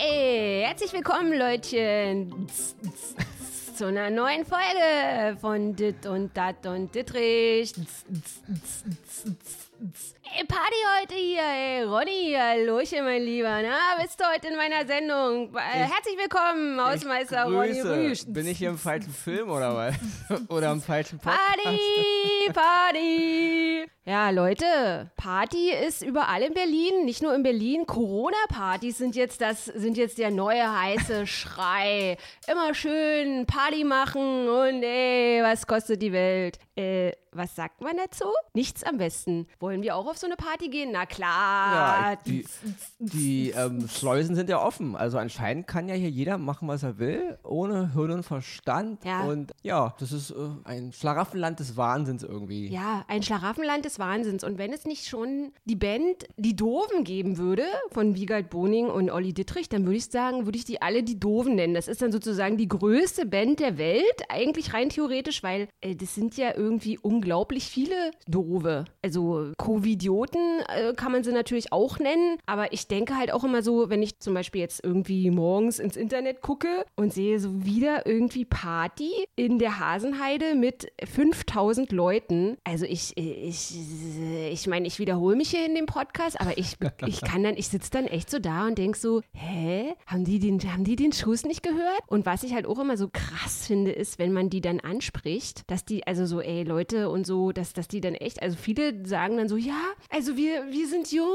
Hey, herzlich willkommen, Leutchen, zu einer neuen Folge von Dit und Dat und Dittrich. Party heute hier, ey, Ronny, hallöchen, mein Lieber, na, bist du heute in meiner Sendung? Äh, herzlich willkommen, Hausmeister Ronny Rüsch. Bin ich hier im falschen Film oder was? oder im falschen Podcast? Party, Party. Ja, Leute, Party ist überall in Berlin, nicht nur in Berlin. Corona-Partys sind jetzt das, sind jetzt der neue heiße Schrei. Immer schön Party machen und ey, was kostet die Welt? Äh, was sagt man dazu? Nichts am besten. Wollen wir auch auf so eine Party gehen? Na klar. Ja, die, die ähm, Schleusen sind ja offen. Also anscheinend kann ja hier jeder machen, was er will, ohne Hirn und Verstand. Ja. Und ja, das ist äh, ein Schlaraffenland des Wahnsinns irgendwie. Ja, ein Schlaraffenland des Wahnsinns. Und wenn es nicht schon die Band Die Doofen geben würde, von Wiegald Boning und Olli Dittrich, dann würde ich sagen, würde ich die alle Die Doofen nennen. Das ist dann sozusagen die größte Band der Welt, eigentlich rein theoretisch, weil äh, das sind ja irgendwie unglaublich viele Doofe. Also Covidioten äh, kann man sie natürlich auch nennen, aber ich denke halt auch immer so, wenn ich zum Beispiel jetzt irgendwie morgens ins Internet gucke und sehe so wieder irgendwie Party in der Hasenheide mit 5000 Leuten. Also ich, ich, ich meine, ich wiederhole mich hier in dem Podcast, aber ich, ich kann dann, ich sitze dann echt so da und denke so, hä, haben die den, haben die den Schuss nicht gehört? Und was ich halt auch immer so krass finde, ist, wenn man die dann anspricht, dass die, also so, ey Leute und so, dass, dass die dann echt, also viele sagen dann so, ja, also wir, wir sind jung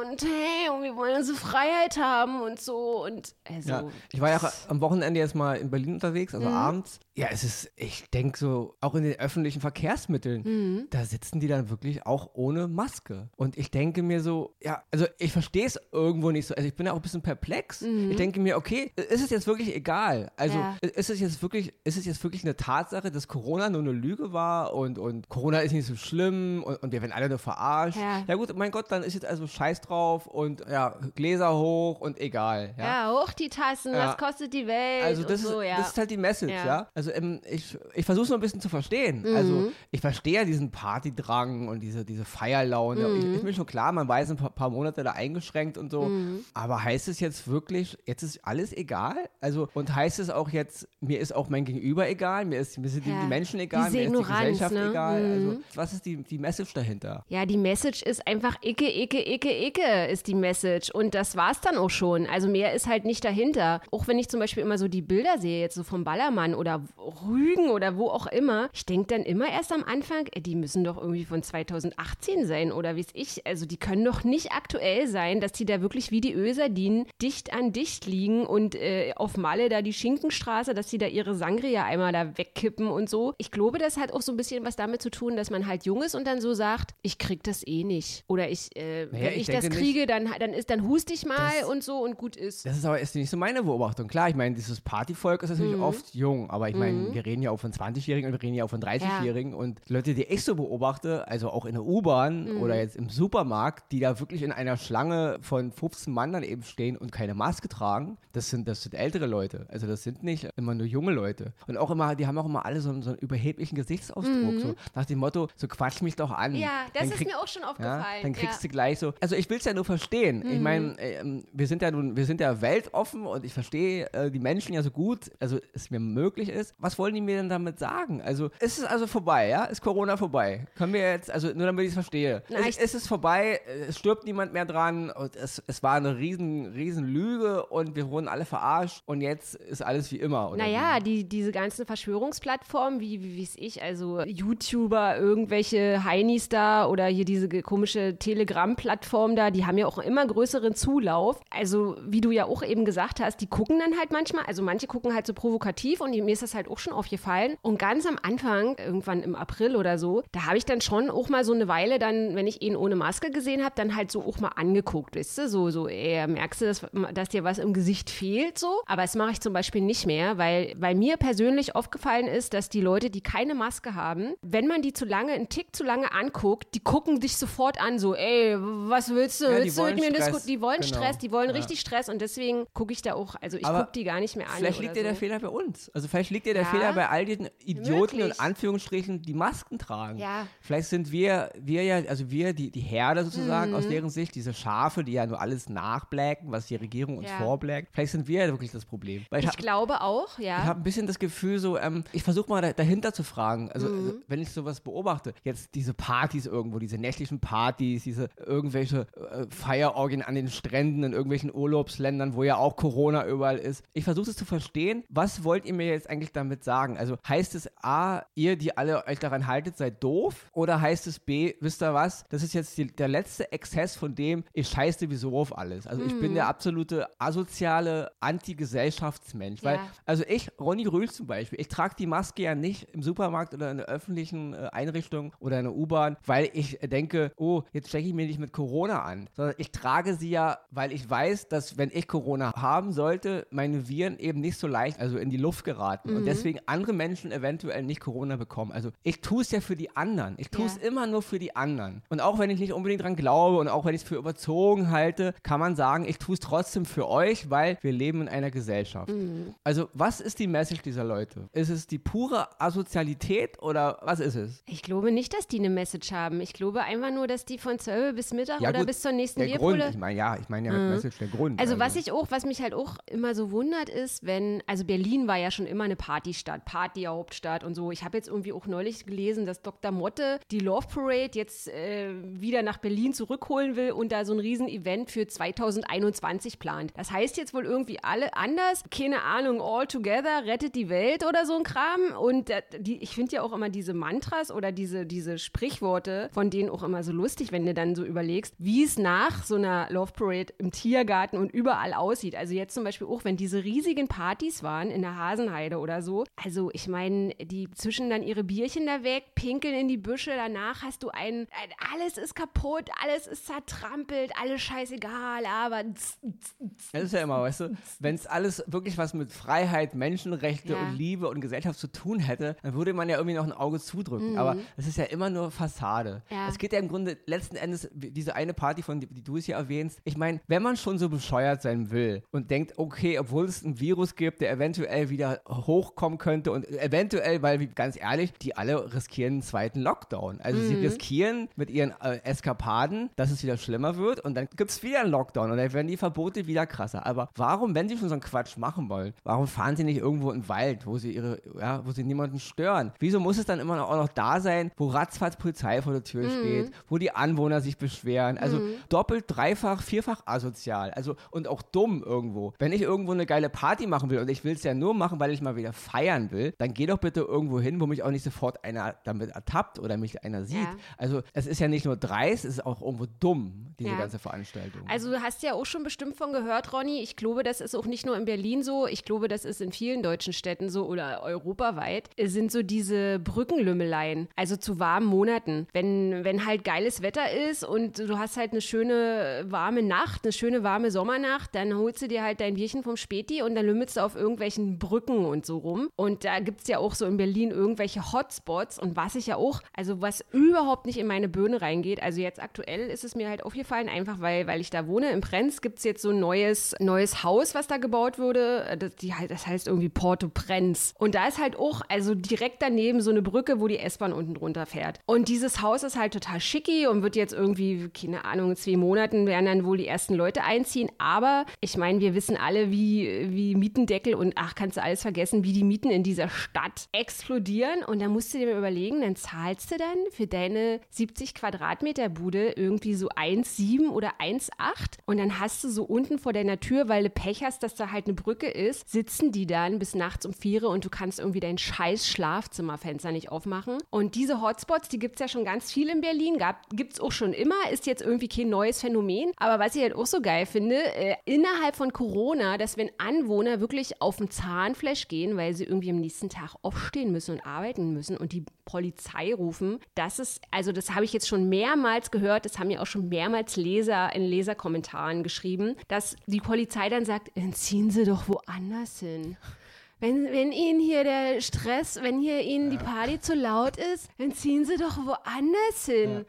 und hey, und wir wollen unsere Freiheit haben und so und also. Ja, ich war ja auch am Wochenende jetzt mal in Berlin unterwegs, also abends. Ja, es ist, ich denke so, auch in den öffentlichen Verkehrsmitteln, da sitzen die dann wirklich auch ohne Maske. Und ich denke mir so, ja, also ich verstehe es irgendwo nicht so. Also ich bin ja auch ein bisschen perplex. Ich denke mir, okay, ist es jetzt wirklich egal? Also Ja. ist es jetzt wirklich, ist es jetzt wirklich eine Tatsache, dass Corona nur eine Lüge war und, und Corona ist nicht so schlimm und, und wir werden alle nur verarscht? Ja. ja gut, mein Gott, dann ist jetzt also Scheiß drauf und ja, Gläser hoch und egal. Ja. Ja, hoch die Tassen, Ja. was kostet die Welt? Also das, und so, ist, das ist halt die Message, Ja. Also ähm, ich, ich versuche es nur ein bisschen zu verstehen. Mhm. Also ich verstehe ja diesen Partydrang und diese, diese Feierlaune. Mhm. Ich, ist mir schon klar, man weiß ein paar, paar Monate da eingeschränkt und so. Mhm. Aber heißt es jetzt wirklich, jetzt ist alles egal? Also und heißt es auch jetzt, mir ist auch mein Gegenüber egal, mir, ist, mir sind die, die Menschen egal, Diese mir ist die Gesellschaft ne? egal. Mhm. Also was ist die, die Message dahinter? Ja, die Message ist einfach Icke, Icke, Icke, Icke ist die Message. Und das war's dann auch schon. Also mehr ist halt nicht dahinter. Auch wenn ich zum Beispiel immer so die Bilder sehe, jetzt so vom Ballermann oder Rügen oder wo auch immer, ich denke dann immer erst am Anfang, ey, die müssen doch irgendwie von 2018 sein oder wie es ich. Also die können doch nicht aktuell sein, dass die da wirklich wie die Ölsardinen dicht an dicht liegen und äh, auf Malle da die Schinkenstraße, dass die da ihre Sangria einmal da wegkippen und so. Ich glaube, das hat auch so ein bisschen was damit zu tun, dass man halt jung ist und dann so sagt, ich krieg das eh nicht. Oder ich, äh, Naja, wenn ich ich, das kriege, dann, dann ist, dann hust ich mal Das- und so und gut ist. Das ist aber ist nicht so meine Beobachtung. Klar, ich meine, dieses Partyvolk ist natürlich Mhm. oft jung, aber ich meine, wir reden ja auch von 20-Jährigen und wir reden ja auch von 30-Jährigen und die Leute, die ich so beobachte, also auch in der U-Bahn Mhm. oder jetzt im Supermarkt, die da wirklich in einer Schlange von 15 Mann dann eben stehen und keine Maske tragen, das sind, das sind ältere Leute. Also das sind nicht immer nur junge Leute. Und auch immer, die haben auch immer alle so, einen- so einen überheblichen Gesichtsausdruck, so nach dem Motto, so quatsch mich doch an. Ja, das Dann ist krieg- mir auch schon aufgefallen. ja, dann kriegst ja. du gleich so. Also ich will es ja nur verstehen. Mhm. Ich meine, ähm, wir sind ja nun, wir sind ja weltoffen und ich verstehe äh, die Menschen ja so gut, also es mir möglich ist. Was wollen die mir denn damit sagen? Also ist es also vorbei, ja? Ist Corona vorbei? Können wir jetzt, also nur damit ich es verstehe. Na, es, ich- ist es vorbei, äh, es stirbt niemand mehr dran und es, es war eine riesen, riesen Lüge und wir wurden alle verarscht und jetzt ist alles wie immer. Oder Naja, die, diese ganzen Verschwörungsplattformen, wie, wie wie's ich, also YouTuber, irgendwelche Heinis da oder hier diese komische Telegram-Plattform da, die haben ja auch immer größeren Zulauf. Also, wie du ja auch eben gesagt hast, die gucken dann halt manchmal, also manche gucken halt so provokativ und mir ist das halt auch schon aufgefallen. Und ganz am Anfang, irgendwann im April oder so, da habe ich dann schon auch mal so eine Weile dann, wenn ich ihn ohne Maske gesehen habe, dann halt so auch mal angeguckt, weißt du, so, so, ey, merkst du, dass, dass dir was im Gesicht fehlt, so. Aber das mache ich zum Beispiel nicht mehr, weil, weil mir persönlich aufgefallen ist, dass die Leute, die keine Maske haben, wenn man die zu lange, einen Tick zu lange anguckt, die gucken dich sofort an, so, ey, was willst du? Ja, die willst du mit wollen mir Stress. Die wollen Genau. Stress, die wollen Ja. richtig Stress und deswegen gucke ich da auch, also ich gucke die gar nicht mehr an. Vielleicht liegt ja so. der Fehler bei uns. Also vielleicht liegt ja der Ja, Fehler bei all diesen Idioten möglich. und Anführungsstrichen, die Masken tragen. Ja. Vielleicht sind wir, wir ja, also wir, die, die Herde sozusagen, Mhm. aus deren Sicht, diese Schafe, die ja nur alles nachbläcken, was die Regierung uns vorbläckt. Vielleicht sind wir ja wirklich das Problem. Weil ich, Ich hab- glaube auch, ich ja. habe ein bisschen das Gefühl, so, ähm, ich versuche mal da, dahinter zu fragen. Also, Mhm. also, wenn ich sowas beobachte, jetzt diese Partys irgendwo, diese nächtlichen Partys, diese irgendwelche äh, Feierorgien an den Stränden in irgendwelchen Urlaubsländern, wo ja auch Corona überall ist. Ich versuche es zu verstehen. Was wollt ihr mir jetzt eigentlich damit sagen? Also, heißt es A, ihr, die alle euch daran haltet, seid doof? Oder heißt es B, wisst ihr was? Das ist jetzt die, der letzte Exzess von dem, ich scheiße sowieso auf alles. Also, ich Mhm. bin der absolute asoziale Anti-Gesellschaftsmensch. Weil Ja. also ich, Ronny Rühl zum Beispiel, ich trage die Maske ja nicht im Supermarkt oder in der öffentlichen äh, Einrichtung oder in der U-Bahn, weil ich äh, denke, oh, jetzt stecke ich mir nicht mit Corona an, sondern ich trage sie ja, weil ich weiß, dass wenn ich Corona haben sollte, meine Viren eben nicht so leicht also in die Luft geraten und deswegen andere Menschen eventuell nicht Corona bekommen. Also ich tue es ja für die anderen. Ich tue es Ja. immer nur für die anderen. Und auch wenn ich nicht unbedingt dran glaube und auch wenn ich es für überzogen halte, kann man sagen, ich tue es trotzdem für euch, weil wir leben in einer Gesellschaft. Also, was ist die Message dieser Leute? Ist es die pure Asozialität oder was ist es? Ich glaube nicht, dass die eine Message haben. Ich glaube einfach nur, dass die von 12 bis Mittag Ja, oder gut, bis zur nächsten Der Grund, ich meine, ja, ich meine ja mit Message der Grund. Also was ich auch, was mich halt auch immer so wundert ist, wenn, also Berlin war ja schon immer eine Partystadt, Partyhauptstadt und so. Ich habe jetzt irgendwie auch neulich gelesen, dass Dr. Motte die Love Parade jetzt äh, wieder nach Berlin zurückholen will und da so ein Riesen-Event für 2021 plant. Das heißt jetzt wohl irgendwie alle anders, keine Ahnung, all together, rettet die Welt oder so ein Kram. Und äh, die, ich finde ja auch immer diese Mantras oder diese, diese Sprichworte von denen auch immer so lustig, wenn du dann so überlegst, wie es nach so einer Love Parade im Tiergarten und überall aussieht. Also jetzt zum Beispiel auch, wenn diese riesigen Partys waren in der Hasenheide oder so. Also ich meine, die zischen dann ihre Bierchen da weg, pinkeln in die Büsche, danach hast du einen, ein, alles ist kaputt, alles ist zertrampelt, alles scheißegal, aber Das ist ja immer, weißt du, wenn es alles wirklich was mit Freiheit, Menschenrechte Ja. und Liebe und Gesellschaft zu tun hätte, dann würde man ja irgendwie noch ein Auge zudrücken. Aber es ist ja immer nur Fassade. Mhm. Ja. Es geht ja im Grunde letzten Endes, diese eine Party, von die, die du es hier erwähnst. Ich meine, wenn man schon so bescheuert sein will und denkt, okay, obwohl es ein Virus gibt, der eventuell wieder hochkommen könnte und eventuell, weil, ganz ehrlich, die alle riskieren einen zweiten Lockdown. Also sie riskieren mit ihren äh, Eskapaden, dass es wieder schlimmer wird und dann gibt es wieder einen Lockdown und dann werden die Verbote wieder krasser. Aber warum, wenn sie schon so einen Quatsch machen wollen, warum fahren sie nicht irgendwo in den Wald, wo sie ihre, ja, wo sie niemanden stören? Wieso muss es dann immer noch, noch da sein, wo ratzfatz Polizei vor der Tür steht, wo die Anwohner sich beschweren? Also doppelt, dreifach, vierfach asozial. Also und auch dumm irgendwo. Wenn ich irgendwo eine geile Party machen will und ich will es ja nur machen, weil ich mal wieder feiern will, dann geh doch bitte irgendwo hin, wo mich auch nicht sofort einer damit ertappt oder mich einer sieht. Ja. Also es ist ja nicht nur dreist, es ist auch irgendwo dumm, diese Ja. ganze Veranstaltung. Also du hast ja auch schon bestimmt von gehört, Ronny. Ich glaube, das ist auch nicht nur in Berlin so. Ich glaube, das ist in vielen deutschen Städten so oder europaweit. Es sind so diese Brückenlümmeleien, also zu warmen Monaten. Wenn, wenn halt geiles Wetter ist und du hast halt eine schöne warme Nacht, eine schöne warme Sommernacht, dann holst du dir halt dein Bierchen vom Späti und dann lümmelst du auf irgendwelchen Brücken und so rum. Und da gibt es ja auch so in Berlin irgendwelche Hotspots und was ich ja auch, also was überhaupt nicht in meine Birne reingeht. Also jetzt aktuell ist es mir halt aufgefallen, einfach weil, weil ich da wohne. Im Prenz gibt es jetzt so ein neues, neues Haus, was da gebaut wurde. Das, die, das heißt irgendwie Porto Prenz. Und da ist halt auch, also direkt daneben so eine Brücke, wo die S-Bahn unten drunter fährt. Und dieses Haus ist halt total schicki und wird jetzt irgendwie, keine Ahnung, in zwei Monaten werden dann wohl die ersten Leute einziehen. Aber ich meine, wir wissen alle, wie, wie Mietendeckel und ach, kannst du alles vergessen, wie die Mieten in dieser Stadt explodieren. Und da musst du dir überlegen, dann zahlst du dann für deine 70 Quadratmeter Bude irgendwie so 1,7 oder 1,8 und dann hast du so unten vor deiner Tür, weil du Pech hast, dass da halt eine Brücke ist, sitzen die dann bis nachts um vier und du kannst irgendwie dein scheiß Schlafzimmerfenster nicht aufmachen. Und diese Hotspots, die gibt es ja schon ganz viel in Berlin, gibt es auch schon immer, ist jetzt irgendwie kein neues Phänomen. Aber was ich halt auch so geil finde, äh, innerhalb von Corona, dass wenn Anwohner wirklich auf den Zahnfleisch gehen, weil sie irgendwie am nächsten Tag aufstehen müssen und arbeiten müssen und die Polizei rufen, das ist, also das habe ich jetzt schon mehrmals gehört, das haben ja auch schon mehrmals Leser in Leserkommentaren geschrieben, dass die Polizei dann sagt, dann ziehen Sie doch woanders hin. Wenn, wenn Ihnen hier der Stress, wenn hier Ihnen die Party zu laut ist, dann ziehen Sie doch woanders hin.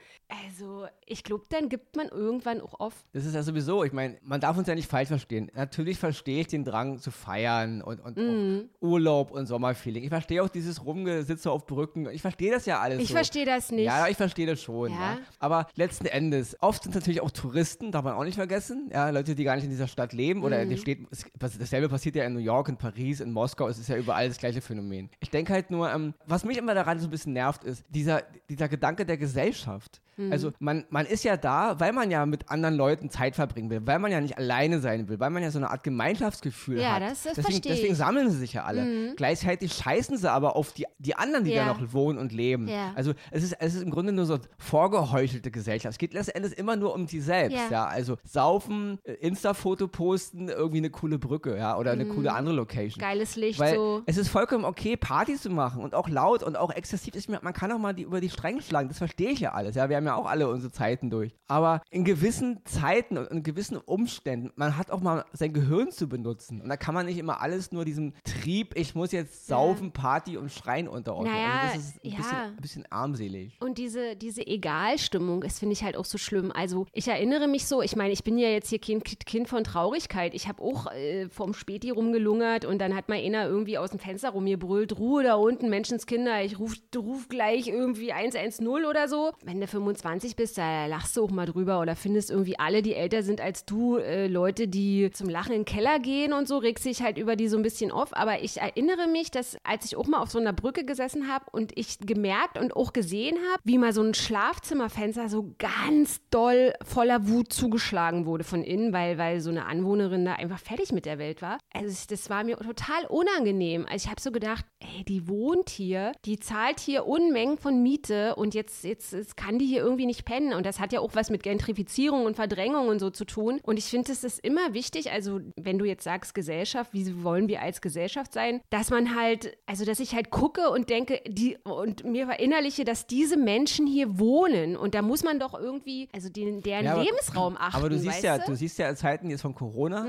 Also, ich glaube, dann gibt man irgendwann auch auf. Das ist ja sowieso, ich meine, man darf uns ja nicht falsch verstehen. Natürlich verstehe ich den Drang zu feiern und, und Mhm. Urlaub und Sommerfeeling. Ich verstehe auch dieses Rumgesitze auf Brücken. Ich verstehe das ja alles Ich so. verstehe das nicht. Ja, ich verstehe das schon. Ja. Ja. Aber letzten Endes, oft sind es natürlich auch Touristen, darf man auch nicht vergessen. Ja, Leute, die gar nicht in dieser Stadt leben. Oder Mhm. die steht, dasselbe passiert ja in New York, in Paris, in Moskau. Es ist ja überall das gleiche Phänomen. Ich denke halt nur, ähm, was mich immer daran so ein bisschen nervt, ist dieser, dieser Gedanke der Gesellschaft. Mhm. Also man, man ist ja da, weil man ja mit anderen Leuten Zeit verbringen will, weil man ja nicht alleine sein will, weil man ja so eine Art Gemeinschaftsgefühl Ja, hat. das- das deswegen, deswegen sammeln sie sich ja alle. Gleichzeitig scheißen sie aber auf die, die anderen, die Ja. da noch wohnen und leben. Ja. Also es ist, es ist im Grunde nur so vorgeheuchelte Gesellschaft. Es geht letzten Endes immer nur um die selbst. Ja. Ja. Also saufen, äh, Insta-Foto posten, irgendwie eine coole Brücke, ja, oder eine coole andere Location. Geiles Licht, Weil so. es ist vollkommen okay, Party zu machen und auch laut und auch exzessiv. Ist mir, man kann auch mal die, über die Stränge schlagen, das verstehe ich ja alles. Ja, wir haben ja auch alle unsere Zeiten durch. Aber in gewissen Zeiten und in gewissen Umständen, man hat auch mal sein Gehirn zu benutzen. Und da kann man nicht immer alles nur diesem Trieb, ich muss jetzt saufen, Party und Schreien unterordnen. Naja, also das ist ein, ja. bisschen, ein bisschen armselig. Und diese, diese Egalstimmung, das finde ich halt auch so schlimm. Also ich erinnere mich so, ich meine, ich bin ja jetzt hier kein Kind Kind von Traurigkeit. Ich habe auch äh, vom Späti rumgelungert und dann hat mal einer irgendwie aus dem Fenster rumgebrüllt, Ruhe da unten, Menschenskinder, ich ruf, ruf gleich irgendwie 110 oder so. Wenn du 25 bist, da lachst du auch mal drüber oder findest irgendwie alle, die älter sind als du, äh, Leute, die zum Lachen in den Keller gehen und so, regst dich halt über die so ein bisschen auf. Aber ich erinnere mich, dass als ich auch mal auf so einer Brücke gesessen habe und ich gemerkt und auch gesehen habe, wie mal so ein Schlafzimmerfenster so ganz doll voller Wut zugeschlagen wurde von innen, weil, weil so eine Anwohnerin da einfach fertig mit der Welt war. Also ich- das war mir total unangenehm. Also ich habe so gedacht, ey, die wohnt hier, die zahlt hier Unmengen von Miete und jetzt, jetzt, jetzt kann die hier irgendwie nicht pennen. Und das hat ja auch was mit Gentrifizierung und Verdrängung und so zu tun. Und ich finde, es ist immer wichtig, also wenn du jetzt sagst Gesellschaft, wie wollen wir als Gesellschaft sein, dass man halt, also dass ich halt gucke und denke, die und mir verinnerliche, dass diese Menschen hier wohnen. Und da muss man doch irgendwie, also den, deren Ja, aber- Lebensraum achten. Aber du siehst ja, du? Mhm. du siehst ja in Zeiten jetzt von Corona,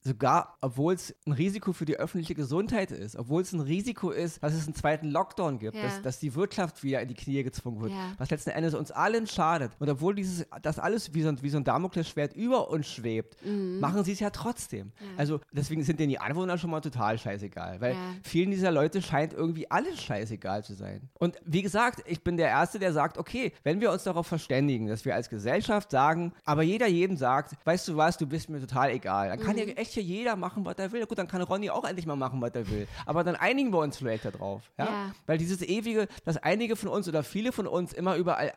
sogar obwohl es ein Risiko für die öffentliche Gesundheit ist, obwohl es ein Risiko ist, dass es einen zweiten Lockdown gibt, Ja. dass, dass die Wirtschaft wieder in die Knie gezwungen wird, Ja. was letzten Endes uns allen schadet. Und obwohl dieses, das alles wie so, ein- wie so ein Damoklesschwert über uns schwebt, Mhm. machen sie es ja trotzdem. Also deswegen sind denen die Anwohner schon mal total scheißegal, weil Ja. vielen dieser Leute scheint irgendwie alles scheißegal zu sein. Und wie gesagt, ich bin der Erste, der sagt, okay, wenn wir uns darauf verständigen, dass wir als Gesellschaft sagen, aber jeder jedem sagt, weißt du was, du bist mir total egal. Dann kann ja echt hier jeder machen, was er will. Gut, dann kann Ronny auch endlich mal machen, was er will. Aber dann einigen wir uns vielleicht darauf. Ja? Ja. Weil dieses ewige, dass einige von uns oder viele von uns immer überall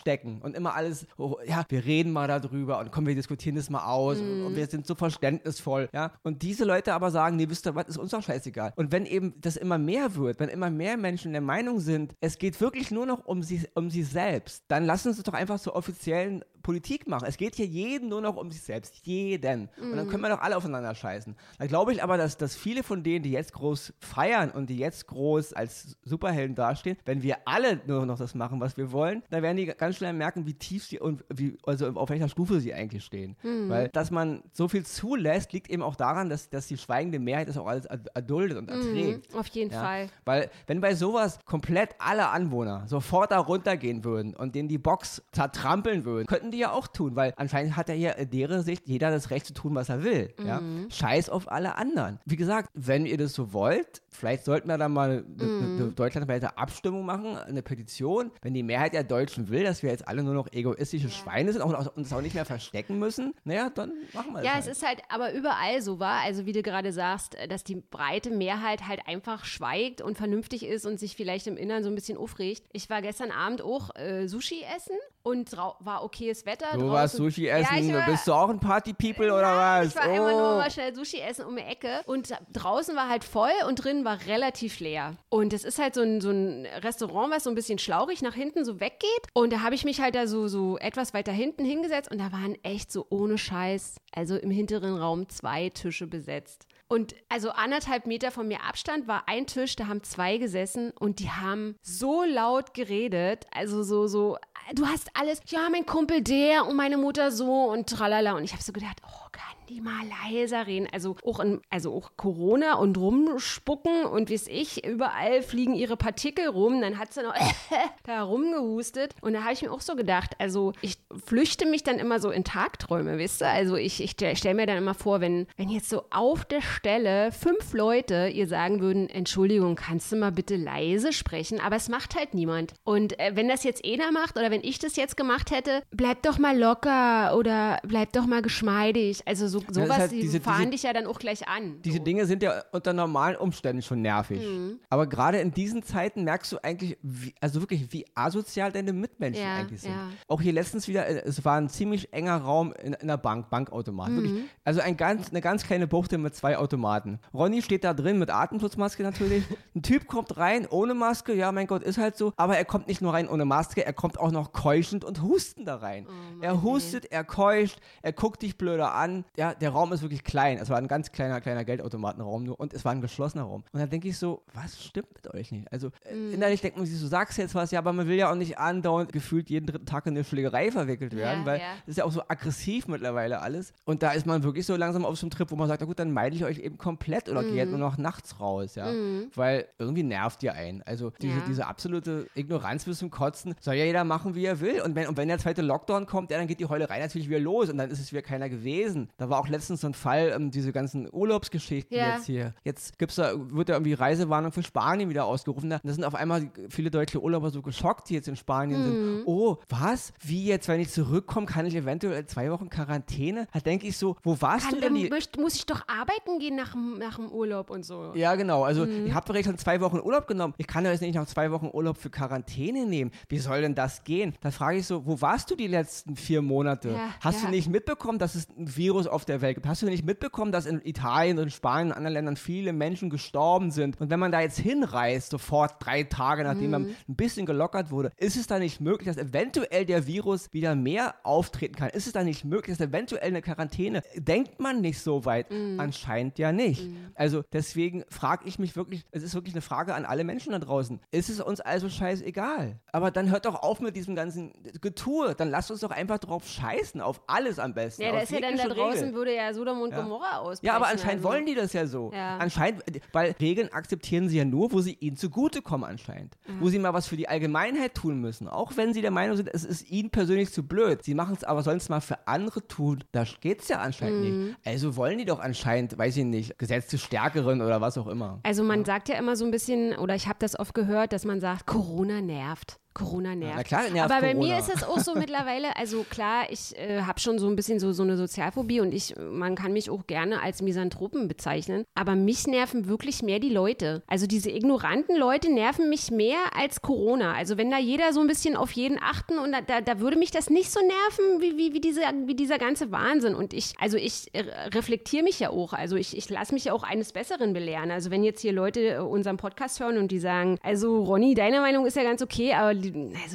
wegstecken und immer alles, oh, ja, wir reden mal darüber und komm, wir diskutieren das mal aus und, und wir sind so verständnisvoll, ja. Und diese Leute aber sagen, nee, wisst ihr was, ist uns doch scheißegal. Und wenn eben das immer mehr wird, wenn immer mehr Menschen der Meinung sind, es geht wirklich nur noch um sie, um sie selbst, dann lassen sie doch einfach so offiziellen Politik machen. Es geht hier jeden nur noch um sich selbst. Jeden. Und dann können wir doch alle aufeinander scheißen. Da glaube ich aber, dass, dass viele von denen, die jetzt groß feiern und die jetzt groß als Superhelden dastehen, wenn wir alle nur noch das machen, was wir wollen, dann werden die ganz schnell merken, wie tief sie und wie, also auf welcher Stufe sie eigentlich stehen. Weil, dass man so viel zulässt, liegt eben auch daran, dass, dass die schweigende Mehrheit das auch alles erduldet und erträgt. Auf jeden Ja, Fall. Weil, wenn bei sowas komplett alle Anwohner sofort da runtergehen würden und denen die Box zertrampeln würden, könnten die ja auch tun, weil anscheinend hat ja hier in deren Sicht jeder das Recht zu tun, was er will. Ja? Scheiß auf alle anderen. Wie gesagt, wenn ihr das so wollt, vielleicht sollten wir da mal eine, eine deutschlandweite Abstimmung machen, eine Petition, wenn die Mehrheit der Deutschen will, dass wir jetzt alle nur noch egoistische Schweine sind und uns auch nicht mehr verstecken müssen, naja, dann machen wir Ja, das. es ist halt aber überall so, war. Also wie du gerade sagst, dass die breite Mehrheit halt einfach schweigt und vernünftig ist und sich vielleicht im Inneren so ein bisschen aufregt. Ich war gestern Abend auch äh, Sushi essen und war okayes Wetter. Du draußen. warst Sushi Ja, essen, ich war, bist du auch ein Party-People oder was? Ich war einfach nur Oh. mal schnell Sushi essen um die Ecke und draußen war halt voll und drin war relativ leer. Und es ist halt so ein, so ein Restaurant, was so ein bisschen schlauchig nach hinten so weggeht. Und da habe ich mich halt da so, so etwas weiter hinten hingesetzt und da waren echt so ohne Scheiß, also im hinteren Raum zwei Tische besetzt. Und also anderthalb Meter von mir Abstand war ein Tisch, da haben zwei gesessen und die haben so laut geredet, also so, so, du hast alles, ja, mein Kumpel der und meine Mutter so und tralala. Und ich habe so gedacht, oh, kann die mal leiser reden. Also auch, in, also auch Corona und rumspucken und wie es ich, überall fliegen ihre Partikel rum. Dann hat sie noch da rumgehustet. Und da habe ich mir auch so gedacht, also ich flüchte mich dann immer so in Tagträume, wisst ihr? Also ich, ich stelle mir dann immer vor, wenn, wenn jetzt so auf der Stelle fünf Leute ihr sagen würden, Entschuldigung, kannst du mal bitte leise sprechen? Aber es macht halt niemand. Und äh, wenn das jetzt einer macht oder wenn ich das jetzt gemacht hätte, bleib doch mal locker oder bleib doch mal geschmeidig. Also so so, sowas, halt die fahren diese, dich ja dann auch gleich an. Diese so. Dinge sind ja unter normalen Umständen schon nervig. Mhm. Aber gerade in diesen Zeiten merkst du eigentlich, wie, also wirklich, wie asozial deine Mitmenschen ja, eigentlich sind. Ja. Auch hier letztens wieder, äh, es war ein ziemlich enger Raum in, in einer Bank, Bankautomat. Mhm. Wirklich, also ein ganz, eine ganz kleine Buchte mit zwei Automaten. Ronny steht da drin mit Atemschutzmaske natürlich. ein Typ kommt rein ohne Maske, ja, mein Gott, ist halt so. Aber er kommt nicht nur rein ohne Maske, er kommt auch noch keuchend und hustend da rein. Oh, er hustet, er keucht, er guckt dich blöder an. Ja, der, Raum ist wirklich klein. Es war ein ganz kleiner, kleiner Geldautomatenraum nur und es war ein geschlossener Raum. Und dann denke ich so, was stimmt mit euch nicht? Also mm. innerlich denkt man sich, du sagst jetzt was, ja, aber man will ja auch nicht andauernd gefühlt jeden dritten Tag in eine Schlägerei verwickelt werden, ja, weil ja. das ist ja auch so aggressiv mittlerweile alles. Und da ist man wirklich so langsam auf so einem Trip, wo man sagt, na gut, dann meide ich euch eben komplett oder mm. geht nur noch nachts raus, ja. Mm. Weil irgendwie nervt ihr ein. Also diese, ja. diese absolute Ignoranz bis zum Kotzen soll ja jeder machen, wie er will. Und wenn, und wenn der zweite Lockdown kommt, ja, dann geht die Heulerei natürlich wieder los und dann ist es wieder keiner gewesen. Da war auch letztens so ein Fall, ähm, diese ganzen Urlaubsgeschichten ja. jetzt hier. Jetzt gibt's da, wird da irgendwie Reisewarnung für Spanien wieder ausgerufen. Da sind auf einmal viele deutsche Urlauber so geschockt, die jetzt in Spanien mhm. sind. Oh, was? Wie jetzt, wenn ich zurückkomme, kann ich eventuell zwei Wochen Quarantäne? Da denke ich so, wo warst kann, du denn? Die möcht, muss ich doch arbeiten gehen nach, nach dem Urlaub und so. Ja, genau. Also, mhm. ich habe doch schon zwei Wochen Urlaub genommen. Ich kann doch jetzt nicht noch zwei Wochen Urlaub für Quarantäne nehmen. Wie soll denn das gehen? Da frage ich so, wo warst du die letzten vier Monate? Ja, Hast ja. du nicht mitbekommen, dass es ein Virus auf der Welt gibt? Hast du nicht mitbekommen, dass in Italien und Spanien und anderen Ländern viele Menschen gestorben sind? Und wenn man da jetzt hinreist, sofort drei Tage, nachdem mhm. man ein bisschen gelockert wurde, ist es da nicht möglich, dass eventuell der Virus wieder mehr auftreten kann? Ist es da nicht möglich, dass eventuell eine Quarantäne, denkt man nicht so weit? Mhm. Anscheinend ja nicht. Mhm. Also deswegen frage ich mich wirklich, es ist wirklich eine Frage an alle Menschen da draußen. Ist es uns also scheißegal? Aber dann hört doch auf mit diesem ganzen Getue. Dann lasst uns doch einfach drauf scheißen, auf alles am besten. Ja, da ist ja dann da draußen, Würde ja Sodom und ja. Gomorra ausbrechen. Ja, aber anscheinend also. wollen die das ja so. Ja. Anscheinend, weil Regeln akzeptieren sie ja nur, wo sie ihnen zugutekommen anscheinend. Mhm. Wo sie mal was für die Allgemeinheit tun müssen. Auch wenn sie der Meinung sind, es ist ihnen persönlich zu blöd. Sie machen es aber sonst mal für andere tun. Da geht es ja anscheinend mhm. nicht. Also wollen die doch anscheinend, weiß ich nicht, Gesetze Stärkeren oder was auch immer. Also man ja. sagt ja immer so ein bisschen, oder ich habe das oft gehört, dass man sagt, Corona nervt. Corona nervt. Na klar, nervt Aber bei Corona. mir ist es auch so mittlerweile, also klar, ich äh, habe schon so ein bisschen so, so eine Sozialphobie und ich, man kann mich auch gerne als Misanthropen bezeichnen, aber mich nerven wirklich mehr die Leute. Also diese ignoranten Leute nerven mich mehr als Corona. Also wenn da jeder so ein bisschen auf jeden achten und da, da, da würde mich das nicht so nerven, wie, wie, wie, diese, wie dieser ganze Wahnsinn. Und ich, also ich äh, reflektiere mich ja auch, also ich, ich lasse mich ja auch eines Besseren belehren. Also wenn jetzt hier Leute äh, unseren Podcast hören und die sagen, also Ronny, deine Meinung ist ja ganz okay, aber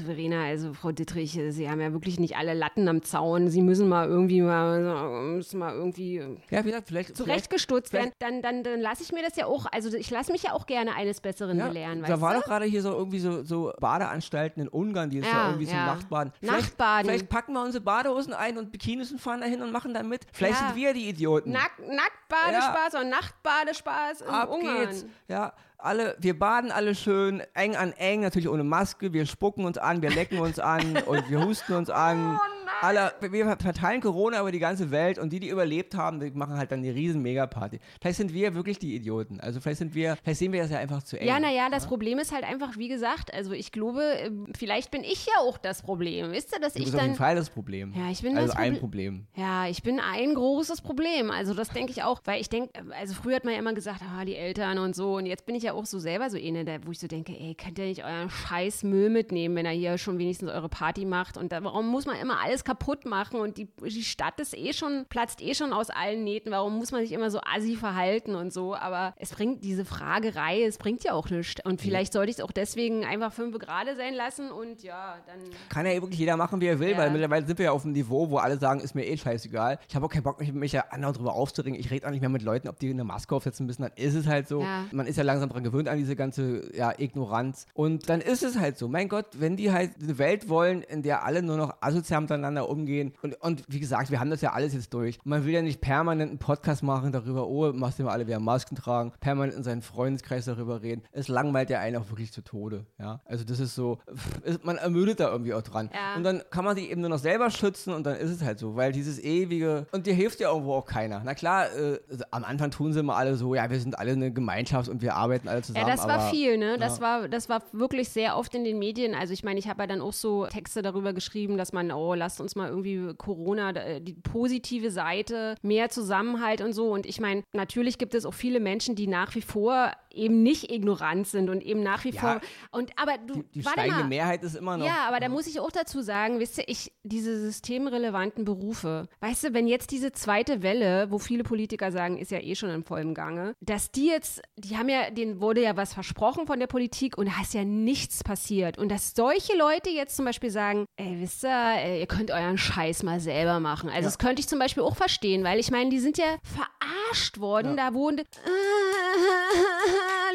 Verena, also Frau Dittrich, Sie haben ja wirklich nicht alle Latten am Zaun. Sie müssen mal irgendwie mal, müssen mal irgendwie ja, wie gesagt, vielleicht, zurechtgestutzt werden. Dann, dann, dann lasse ich mir das ja auch, also ich lasse mich ja auch gerne eines Besseren ja, belehren. Da war du? doch gerade hier so irgendwie so, so Badeanstalten in Ungarn, die ist ja, ja irgendwie ja. zum Nachtbaden. Vielleicht, Nachtbaden. Vielleicht packen wir unsere Badehosen ein und Bikinis und fahren dahin und machen da mit. Vielleicht sind wir die Idioten. Nack, Nacktbadespaß und Nachtbadespaß in Ab Ungarn. Geht's. Ja, alle, wir baden alle schön, eng an eng, natürlich ohne Maske, wir spucken uns an, wir lecken uns an und wir husten uns an. Oh alle, wir verteilen Corona über die ganze Welt und die, die überlebt haben, die machen halt dann eine riesen Megaparty. Vielleicht sind wir wirklich die Idioten. Also vielleicht sind wir, vielleicht sehen wir das ja einfach zu eng. Ja, naja, das ja? Problem ist halt einfach, wie gesagt, also ich glaube, ähm, vielleicht bin ich ja auch das Problem. Wisst ihr, dass du ich bist dann. auf jeden Fall das Problem. Ja, ich bin also das ein Problem. Ja, ich bin ein großes Problem. Also das denke ich auch, weil ich denke, also früher hat man ja immer gesagt, ah, die Eltern und so und jetzt bin ich ja auch so selber so eine, wo ich so denke, ey, könnt ihr nicht euren scheiß Müll mitnehmen, wenn er hier schon wenigstens eure Party macht und da, warum muss man immer alles alles kaputt machen und die, die Stadt ist eh schon, platzt eh schon aus allen Nähten. Warum muss man sich immer so assi verhalten und so? Aber es bringt diese Fragerei, es bringt ja auch nichts. Und vielleicht sollte ich es auch deswegen einfach fünf gerade sein lassen und ja, dann. Kann ja wirklich jeder machen, wie er will, Ja. weil mittlerweile sind wir ja auf einem Niveau, wo alle sagen, ist mir eh scheißegal. Ich habe auch keinen Bock, mich, mich ja andauernd drüber aufzuregen. Ich rede auch nicht mehr mit Leuten, ob die eine Maske aufsetzen müssen. Dann ist es halt so. Ja. Man ist ja langsam dran gewöhnt an diese ganze ja, Ignoranz. Und dann ist es halt so. Mein Gott, wenn die halt eine Welt wollen, in der alle nur noch asozial miteinander umgehen. Und, und wie gesagt, wir haben das ja alles jetzt durch. Man will ja nicht permanent einen Podcast machen darüber, oh, machst du mal alle wieder Masken tragen, permanent in seinen Freundeskreis darüber reden. Es langweilt ja einen auch wirklich zu Tode. Ja? Also das ist so, ist, man ermüdet da irgendwie auch dran. Ja. Und dann kann man sich eben nur noch selber schützen und dann ist es halt so, weil dieses ewige, und dir hilft ja irgendwo auch keiner. Na klar, äh, also am Anfang tun sie immer alle so, ja, wir sind alle eine Gemeinschaft und wir arbeiten alle zusammen. Ja, das war aber, viel, ne? Das war, das war wirklich sehr oft in den Medien. Also ich meine, ich habe ja dann auch so Texte darüber geschrieben, dass man, oh, lasst uns mal irgendwie Corona, äh, die positive Seite, mehr Zusammenhalt und so. Und ich meine, natürlich gibt es auch viele Menschen, die nach wie vor eben nicht ignorant sind und eben nach wie Ja. vor. Und aber du, Die, die steigende mal. Mehrheit ist immer noch. Ja, aber da muss ich auch dazu sagen, wisst ihr, ich, diese systemrelevanten Berufe, weißt du, wenn jetzt diese zweite Welle, wo viele Politiker sagen, ist ja eh schon in vollem Gange, dass die jetzt, die haben ja, denen wurde ja was versprochen von der Politik und da ist ja nichts passiert. Und dass solche Leute jetzt zum Beispiel sagen, ey, wisst ihr, ihr könnt euren Scheiß mal selber machen. Also das könnte ich zum Beispiel auch verstehen, weil ich meine, die sind ja verarscht worden, da wurde,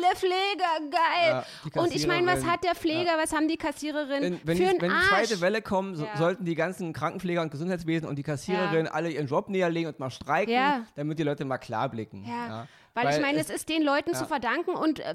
der Pfleger, geil. Ja, und ich meine, was hat der Pfleger, was haben die Kassiererinnen In, wenn, für die, wenn die zweite Welle kommt, so, Ja. sollten die ganzen Krankenpfleger und Gesundheitswesen und die Kassiererinnen alle ihren Job niederlegen und mal streiken, Ja. damit die Leute mal klar blicken. Ja. Weil, ich meine, es ist den Leuten zu verdanken und äh,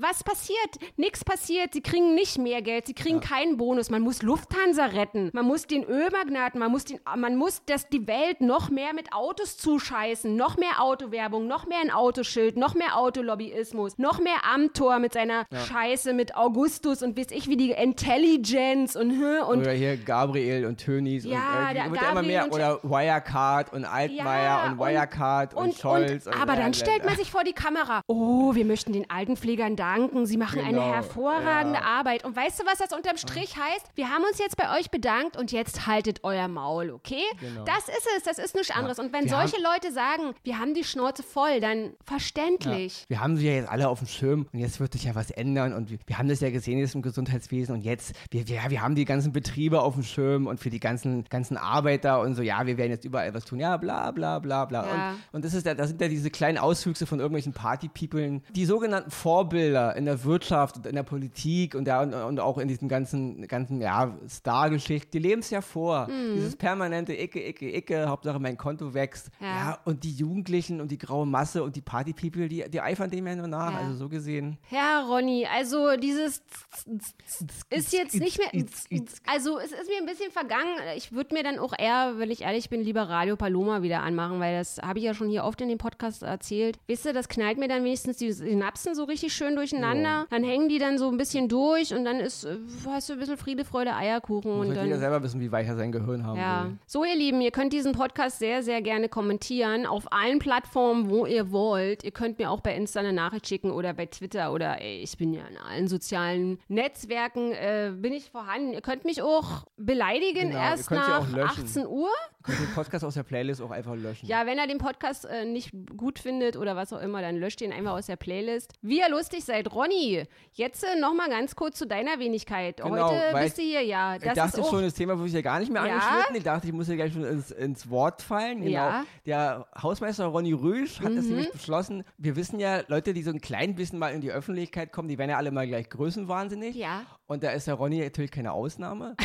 was passiert? Nichts passiert. Sie kriegen nicht mehr Geld, sie kriegen keinen Bonus. Man muss Lufthansa retten, man muss den Ölmagnaten, man muss, den, man muss das, die Welt noch mehr mit Autos zuscheißen, noch mehr Autowerbung, noch mehr ein Autoschild, noch mehr Autolobbyismus, noch mehr Amtor mit seiner Scheiße mit Augustus und weiß ich wie die Intelligence und und Oder hier Gabriel und Tönis Ja, und äh, der die wird ja immer mehr. und- Oder Wirecard und Altmaier und, Wirecard und, Scholz. Und, aber dann stellt man sich vor die Kamera. Oh, wir möchten den Altenpflegern danken. Sie machen eine Genau, hervorragende ja. Arbeit. Und weißt du, was das unterm Strich heißt? Wir haben uns jetzt bei euch bedankt und jetzt haltet euer Maul, okay? Genau. Das ist es. Das ist nichts anderes. Und wenn Wir solche Leute sagen, wir haben die Schnauze voll, dann verständlich. Wir haben sie ja jetzt alle auf dem Schirm und jetzt wird sich ja was ändern und wir, wir haben das ja gesehen jetzt im Gesundheitswesen und jetzt, wir, wir, ja, wir haben die ganzen Betriebe auf dem Schirm und für die ganzen, ganzen Arbeiter und so, ja, wir werden jetzt überall was tun, ja, bla, bla, bla, bla. Ja. Und, und das ist ja, das sind ja diese kleinen Auswüchse von irgendwelchen Partypeoplen, die sogenannten Vorbilder in der Wirtschaft und in der Politik und, ja, und, und auch in diesen ganzen, ganzen, ja, Star-Geschichten, die leben es ja vor. Mhm. Dieses permanente Icke, Icke, Icke, Hauptsache mein Konto wächst. Ja. ja und die Jugendlichen und die graue Masse und die Partypeople, die, die eifern dem ja nur nach. Ja. Also so gesehen. Ja, Ronny, also dieses ist jetzt nicht mehr. Also es ist mir ein bisschen vergangen. Ich würde mir dann auch eher, wenn ich ehrlich bin, lieber Radio Paloma wieder anmachen, weil das habe ich ja schon hier oft in dem Podcast erzählt. Wisst ihr, das knallt mir dann wenigstens die Synapsen so richtig schön durcheinander. Dann hängen die dann so ein bisschen durch und dann ist, äh, hast du ein bisschen Friede, Freude, Eierkuchen. Muss und halt jeder dann, selber wissen, wie weich er sein Gehirn haben ja. will. So, ihr Lieben, ihr könnt diesen Podcast sehr, sehr gerne kommentieren auf allen Plattformen, wo ihr wollt. Ihr könnt mir auch bei Insta eine Nachricht schicken oder bei Twitter oder ey, ich bin ja in allen sozialen Netzwerken äh, bin ich vorhanden. Ihr könnt mich auch beleidigen Genau, erst nach auch löschen. 18 Uhr. Ihr könnt den Podcast aus der Playlist auch einfach löschen. Ja, wenn ihr den Podcast äh, nicht gut findet oder was auch immer, dann löscht ihn einfach aus der Playlist. Wie ihr lustig seid. Ronny, jetzt äh, noch mal ganz kurz zu deiner Wenigkeit. Genau, Heute bist du hier, ja. Ich Das dachte ist schon, das Thema würde ich ja gar nicht mehr Ja? angeschnitten. Ich dachte, ich muss ja gleich schon ins, ins Wort fallen. Genau. Ja. Mhm. Der Hausmeister Ronny Rüsch hat das nämlich beschlossen. Wir wissen ja, Leute, die so ein klein bisschen mal in die Öffentlichkeit kommen, die werden ja alle mal gleich größenwahnsinnig. Ja. Und da ist der Ronny natürlich keine Ausnahme.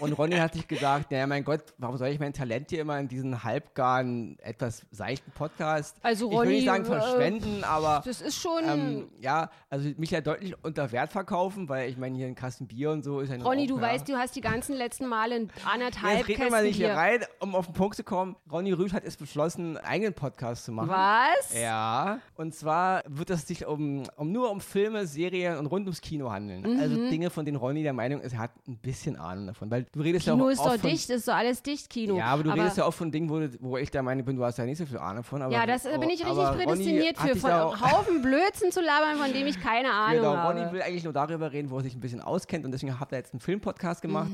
Und Ronny hat sich gesagt, naja, mein Gott, warum soll ich mein Talent hier immer in diesen halbgaren, etwas seichten Podcast, Also ich will Ronny, nicht sagen äh, verschwenden, aber das ist schon. ähm, ja, also mich ja deutlich unter Wert verkaufen, weil ich meine, hier ein Kasten Bier und so ist ja Ronny, du ja. weißt, du hast die ganzen letzten Male Ja, anderthalb jetzt reden wir mal nicht hier rein, um auf den Punkt zu kommen. Ronny Rüsch hat es beschlossen, einen eigenen Podcast zu machen. Was? Ja, und zwar wird es sich um, um nur um Filme, Serien und rund ums Kino handeln. Mhm. Also Dinge, von denen Ronny der Meinung ist, er hat ein bisschen Ahnung davon. Weil Du redest Kino ja auch ist oft doch von, dicht, ist doch alles dicht, Kino. Ja, aber du redest ja auch von Dingen, wo, wo ich der Meinung bin, du hast ja nicht so viel Ahnung von. Aber, Ja, das äh, bin ich richtig aber Ronny prädestiniert für, von auch- Haufen Blödsinn zu labern, von dem ich keine Ahnung Genau, Ronny habe. will eigentlich nur darüber reden, wo er sich ein bisschen auskennt und deswegen hat er jetzt einen Filmpodcast gemacht.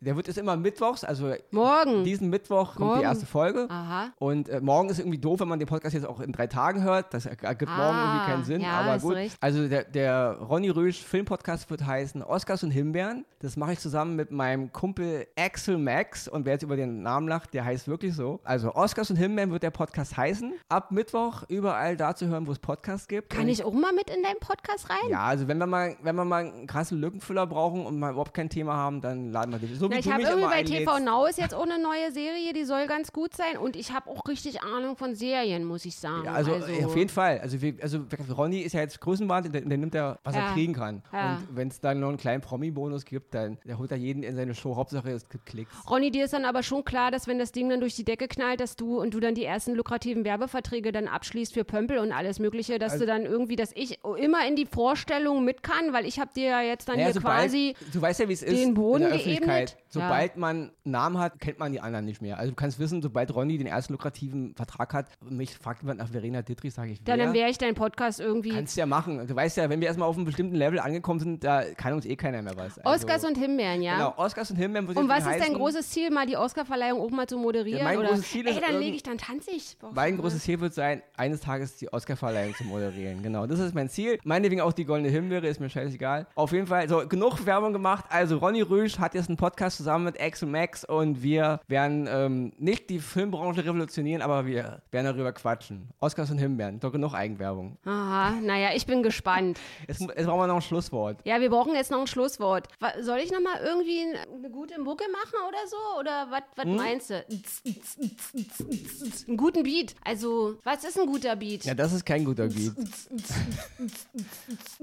Der wird es immer mittwochs, also Mhm. Morgen. diesen Mittwoch kommt Morgen. die erste Folge. Aha. Und äh, morgen ist irgendwie doof, wenn man den Podcast jetzt auch in drei Tagen hört. Das ergibt morgen Ah, irgendwie keinen Sinn. ja, aber gut. Also der, der Ronny Rösch Filmpodcast wird heißen Oscars und Himbeeren. Das mache ich zusammen mit meinem Kumpel Axel Max. Und wer jetzt über den Namen lacht, der heißt wirklich so. Also Oscars und Himbeeren wird der Podcast heißen. Ab Mittwoch überall da zu hören, wo es Podcasts gibt. Kann Und ich auch mal mit in deinen Podcast rein? ja, also wenn wir mal, wenn wir mal einen krassen Lückenfüller brauchen und mal überhaupt kein Thema haben, dann laden wir dich. So wie Na, ich habe irgendwie bei einlädst. TV Now ist jetzt auch eine neue Serie, die soll ganz gut sein und ich habe auch richtig Ahnung von Serien, muss ich sagen. Ja, also, äh, auf jeden Fall. Also, wir, also Ronny ist ja jetzt Größenwahn, der, der nimmt ja, was Ja. er kriegen kann. Ja. Und wenn es dann noch einen kleinen Promi-Bonus gibt, dann holt er jeden in seine Show. Hauptsache, es gibt Klicks. Ronny, dir ist dann aber schon klar, dass wenn das Ding dann durch die Decke knallt, dass du und du dann die ersten lukrativen Werbeverträge dann abschließt für Pömpel und alles Mögliche, dass Also- du dann irgendwie, dass ich immer in die Vorstellung mit kann, weil ich habe dir ja jetzt dann Naja, hier sobald, quasi du weißt ja, wie es ist den Boden in der geebnet. Öffentlichkeit. Ja. Sobald man einen Namen hat, kennt man die anderen nicht mehr. Also du kannst wissen, sobald Ronny den ersten lukrativen Vertrag hat, mich fragt jemand nach Verena Dittrich, sage ich, dann, wer? dann wäre ich dein Podcast irgendwie. Kannst ja machen. Du weißt ja, wenn wir erstmal auf einem bestimmten Level angekommen sind, da kann uns eh keiner mehr was. Also, Oscars und Himbeeren, ja? Genau, Oscars und Himbeeren Und was ist dein heißen, großes Ziel, mal die Oscarverleihung auch mal zu moderieren? Ja, mein oder? großes Ziel ist Ey, dann lege ich, dann tanze ich. Boah, Mein großes Ziel wird sein, eines Tages die Oscarverleihung zu moderieren. Genau, das ist mein Ziel. Meinetwegen auch die Goldene Himbeere, ist mir scheißegal. Auf jeden Fall, so, genug Werbung gemacht. Also, Ronny Rösch hat jetzt einen Podcast zusammen mit Axel Max und wir werden ähm, nicht die Filmbranche revolutionieren, aber wir werden darüber quatschen. Oscars und Himbeeren, doch genug Eigenwerbung. Aha, naja, ich bin gespannt. Jetzt, jetzt brauchen wir noch ein Schlusswort. Ja, wir brauchen jetzt noch ein Schlusswort. Wa- Soll ich noch mal irgendwie eine gute Mucke machen oder so? Oder was Hm? meinst du? Einen guten Beat. Also, was ist ein guter Beat? Ja, das ist kein guter Beat.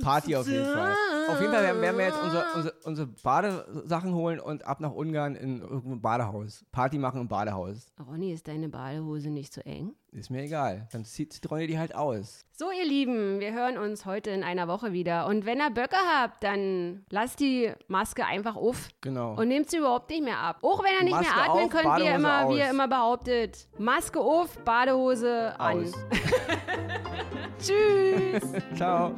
Party auf jeden Fall. Auf jeden Fall werden, wir jetzt unsere, unsere, unsere Badesachen holen und ab nach Ungarn in irgendein Badehaus. Party machen im Badehaus. Ronny, ist deine Badehose nicht zu eng? Ist mir egal. Dann zieht Ronny die halt aus. So, ihr Lieben, wir hören uns heute in einer Woche wieder. Und wenn ihr Böcke habt, dann lasst die Maske einfach auf. Genau. Und nehmt sie überhaupt nicht mehr ab. Auch wenn ihr nicht Maske mehr atmen auf, könnt, wie ihr, immer, wie ihr immer behauptet. Maske auf, Badehose an. aus. Tschüss. Ciao.